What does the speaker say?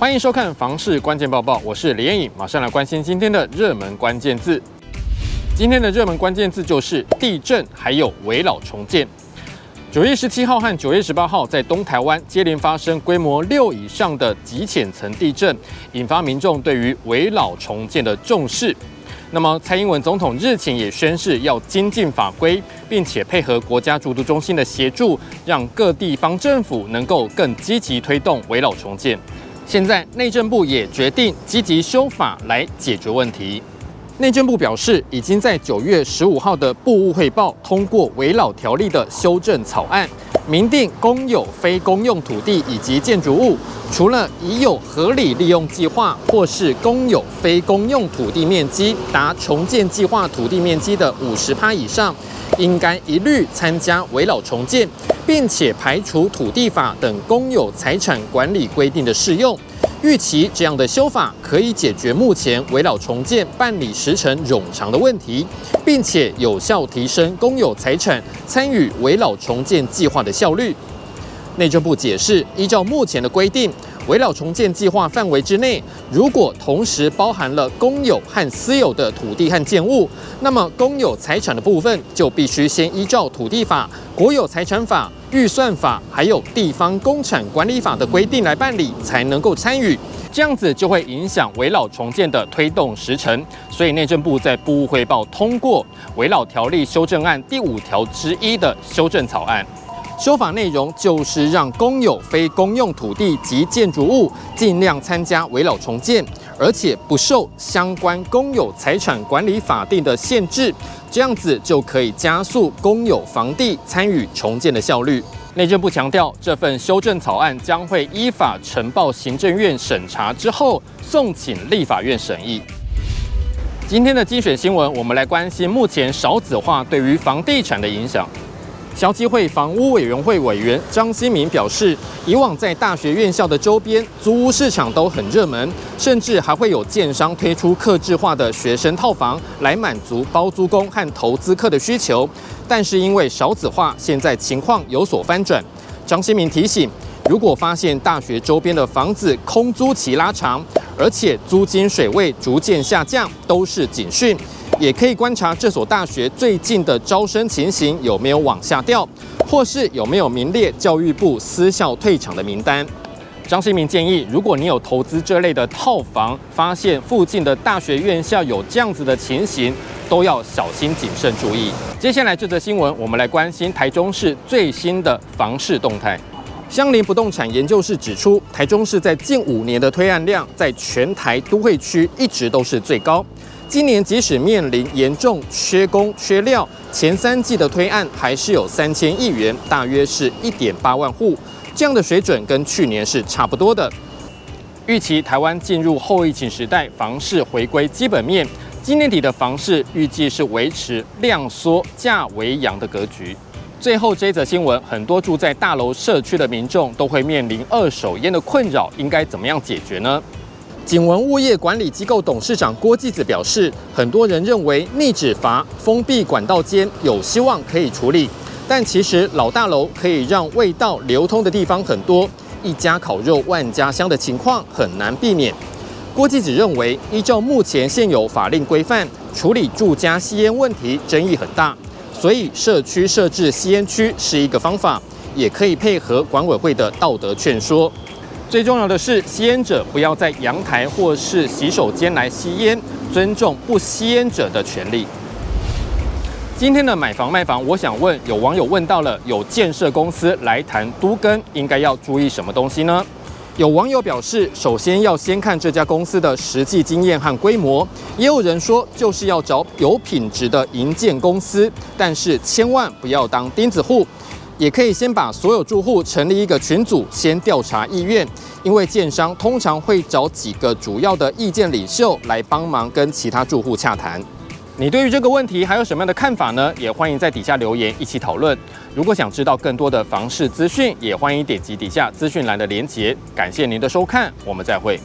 欢迎收看《房市关键报报》，我是李彦颖，马上来关心今天的热门关键字。今天的热门关键字就是地震，还有围老重建。九月十七号和九月十八号，在东台湾接连发生规模六以上的极浅层地震，引发民众对于围老重建的重视。那么，蔡英文总统日前也宣示要精进法规，并且配合国家主都中心的协助，让各地方政府能够更积极推动围老重建。现在内政部也决定积极修法来解决问题。内政部表示，已经在九月十五号的部务汇报通过围老条例的修正草案。明定公有非公用土地以及建筑物，除了已有合理利用计划或是公有非公用土地面积达重建计划土地面积的五十趴以上，应该一律参加围老重建，并且排除土地法等公有财产管理规定的适用。预期这样的修法可以解决目前围绕重建办理时程冗长的问题，并且有效提升公有财产参与危老重建计划的效率。内政部解释，依照目前的规定，危老重建计划范围之内，如果同时包含了公有和私有的土地和建物，那么公有财产的部分就必须先依照土地法、国有财产法、预算法，还有地方工产管理法的规定来办理，才能够参与。这样子就会影响围老重建的推动时程。所以内政部在部务汇报通过围老条例修正案第五条之一的修正草案。修法内容就是让公有非公用土地及建筑物尽量参加围老重建，而且不受相关公有财产管理法定的限制，这样子就可以加速公有房地参与重建的效率。内政部强调，这份修正草案将会依法呈报行政院审查之后，送请立法院审议。今天的精选新闻，我们来关心目前少子化对于房地产的影响。消基会房屋委员会委员张新民表示，以往在大学院校的周边租屋市场都很热门，甚至还会有建商推出客制化的学生套房来满足包租公和投资客的需求。但是因为少子化，现在情况有所翻转。张新民提醒，如果发现大学周边的房子空租期拉长，而且租金水位逐渐下降，都是警讯。也可以观察这所大学最近的招生情形有没有往下掉，或是有没有名列教育部私校退场的名单。张新民建议，如果你有投资这类的套房，发现附近的大学院校有这样子的情形，都要小心谨慎注意。接下来这则新闻，我们来关心台中市最新的房市动态。相邻不动产研究室指出，台中市在近五年的推案量，在全台都会区一直都是最高。今年即使面临严重缺工缺料，前三季的推案还是有三千亿元，大约是一点八万户，这样的水准跟去年是差不多的。预期台湾进入后疫情时代，房市回归基本面，今年底的房市预计是维持量缩价为扬的格局。最后这一则新闻，很多住在大楼社区的民众都会面临二手烟的困扰，应该怎么样解决呢？景文物业管理机构董事长郭继子表示，很多人认为逆止阀封闭管道间有希望可以处理，但其实老大楼可以让味道流通的地方很多，一家烤肉万家香的情况很难避免。郭继子认为，依照目前现有法令规范，处理住家吸烟问题争议很大，所以社区设置吸烟区是一个方法，也可以配合管委会的道德劝说。最重要的是，吸烟者不要在阳台或是洗手间来吸烟，尊重不吸烟者的权利。今天的买房卖房，我想问，有网友问到了，有建设公司来谈都更，应该要注意什么东西呢？有网友表示，首先要先看这家公司的实际经验和规模，也有人说就是要找有品质的营建公司，但是千万不要当钉子户。也可以先把所有住户成立一个群组，先调查意愿，因为建商通常会找几个主要的意见领袖来帮忙跟其他住户洽谈。你对于这个问题还有什么样的看法呢？也欢迎在底下留言一起讨论。如果想知道更多的房市资讯，也欢迎点击底下资讯栏的连结。感谢您的收看，我们再会。